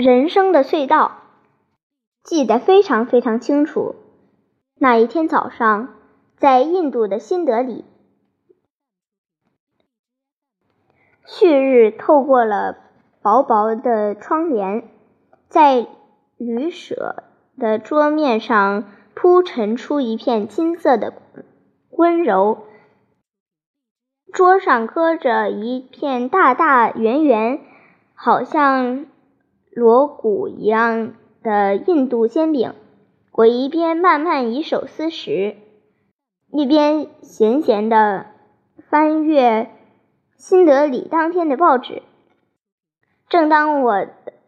人生的隧道，记得非常非常清楚。那一天早上，在印度的新德里，旭日透过了薄薄的窗帘，在旅舍的桌面上铺陈出一片金色的温柔。桌上搁着一片大大圆圆，好像锣鼓一样的印度煎饼。我一边慢慢以手撕食，一边闲闲地翻阅新德里当天的报纸。正当我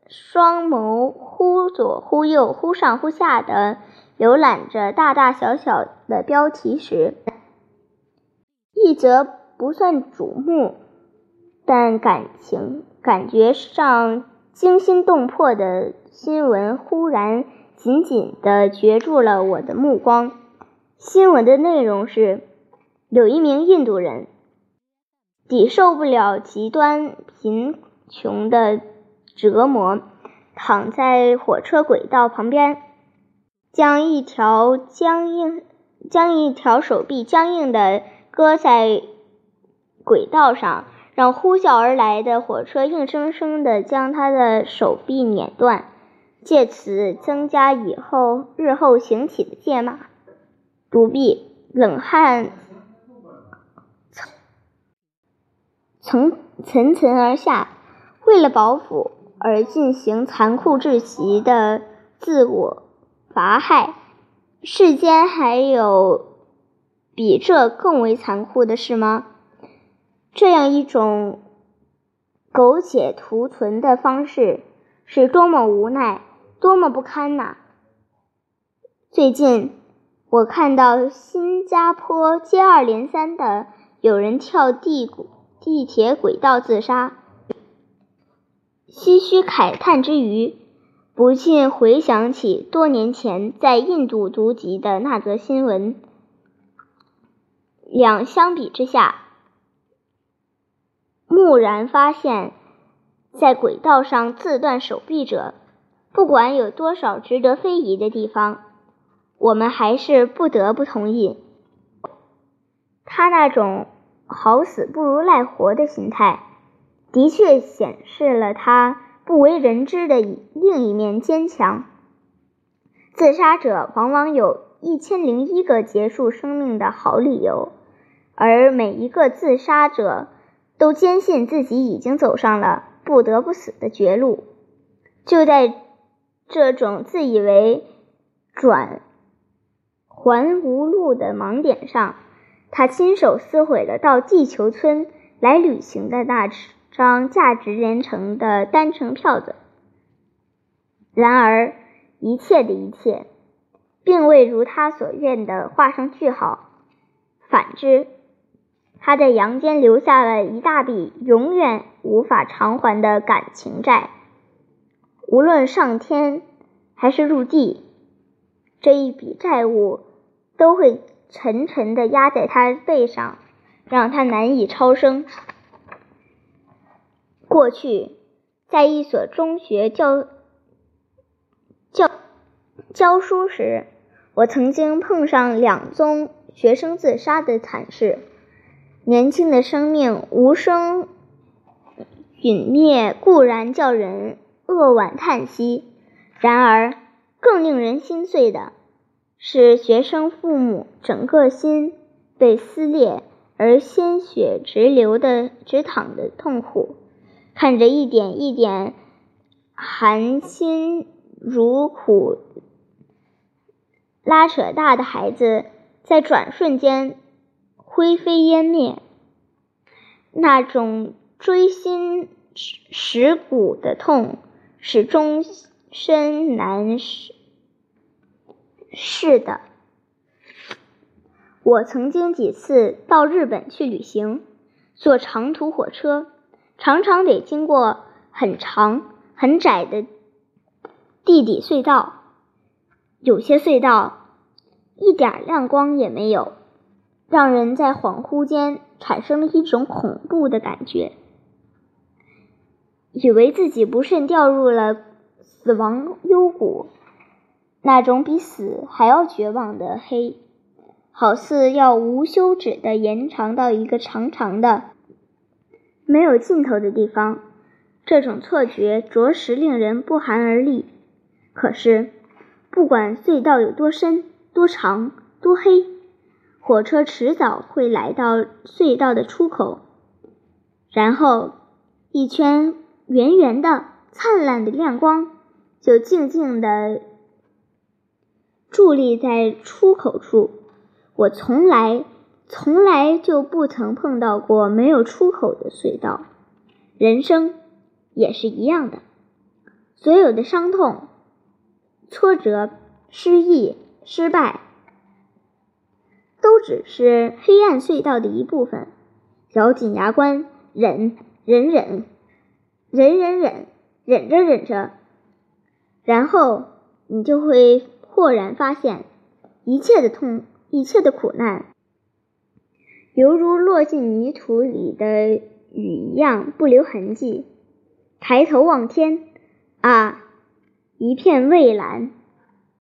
双眸忽左忽右、忽上忽下的浏览着大大小小的标题时，一则不算瞩目，但感情感觉上惊心动魄的新闻忽然。紧紧地攫住了我的目光。新闻的内容是：有一名印度人抵受不了极端贫穷的折磨，躺在火车轨道旁边，将一条僵硬、将一条手臂僵硬地搁在轨道上，让呼啸而来的火车硬生生地将他的手臂碾断。借此增加以后日后行乞的戒码。独臂冷汗层层层而下，为了保府而进行残酷至极的自我罚害。世间还有比这更为残酷的事吗？这样一种苟且图存的方式，是多么无奈！多么不堪呐！最近我看到新加坡接二连三的有人跳地地铁轨道自杀，唏嘘慨叹之余，不禁回想起多年前在印度读及的那则新闻。两相比之下，蓦然发现，在轨道上自断手臂者。不管有多少值得非议的地方，我们还是不得不同意，他那种好死不如赖活的心态，的确显示了他不为人知的另一面坚强。自杀者往往有一千零一个结束生命的好理由，而每一个自杀者都坚信自己已经走上了不得不死的绝路。就在。这种自以为转还无路的盲点上，他亲手撕毁了到地球村来旅行的那张价值连城的单程票子。然而，一切的一切，并未如他所愿的画上句号。反之，他在阳间留下了一大笔永远无法偿还的感情债。无论上天还是入地，这一笔债务都会沉沉的压在他背上，让他难以超生。过去，在一所中学教教教书时，我曾经碰上两宗学生自杀的惨事。年轻的生命无声陨灭，固然叫人。扼腕叹息。然而，更令人心碎的是，学生父母整个心被撕裂而鲜血直流的直淌的痛苦，看着一点一点含辛茹苦拉扯大的孩子，在转瞬间灰飞烟灭，那种锥心蚀骨的痛。是终身难是的。我曾经几次到日本去旅行，坐长途火车，常常得经过很长很窄的地底隧道，有些隧道一点亮光也没有，让人在恍惚间产生了一种恐怖的感觉。以为自己不慎掉入了死亡幽谷，那种比死还要绝望的黑，好似要无休止的延长到一个长长的、没有尽头的地方。这种错觉着实令人不寒而栗。可是，不管隧道有多深、多长、多黑，火车迟早会来到隧道的出口，然后一圈圆圆的、灿烂的亮光就静静地伫立在出口处。我从来、从来就不曾碰到过没有出口的隧道。人生也是一样的，所有的伤痛、挫折、失意、失败。都只是黑暗隧道的一部分，咬紧牙关，忍忍忍，忍忍忍，忍着忍着，然后你就会豁然发现，一切的痛，一切的苦难，犹如落进泥土里的雨一样不留痕迹。抬头望天，啊，一片蔚蓝。